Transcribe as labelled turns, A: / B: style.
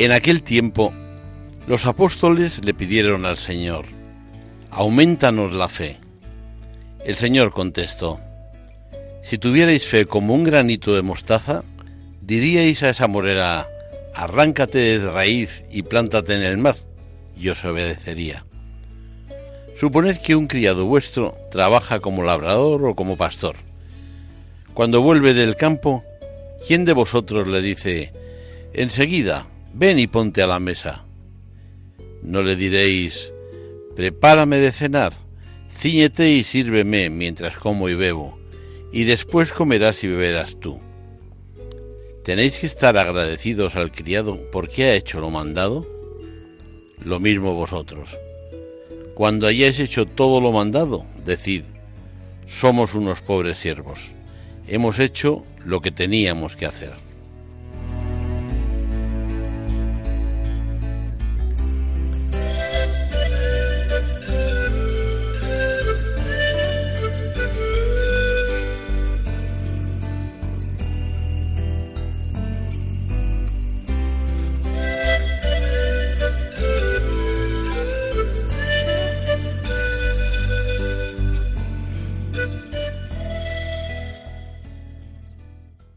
A: En aquel tiempo, los apóstoles le pidieron al Señor, aumentanos la fe. El Señor contestó, si tuvierais fe como un granito de mostaza, diríais a esa morera, arráncate de raíz y plántate en el mar, y os obedecería. Suponed que un criado vuestro trabaja como labrador o como pastor. Cuando vuelve del campo, ¿quién de vosotros le dice, enseguida, ven y ponte a la mesa? No le diréis, prepárame de cenar, ciñete y sírveme mientras como y bebo, y después comerás y beberás tú. ¿Tenéis que estar agradecidos al criado porque ha hecho lo mandado? Lo mismo vosotros. Cuando hayáis hecho todo lo mandado, decid, somos unos pobres siervos, hemos hecho lo que teníamos que hacer.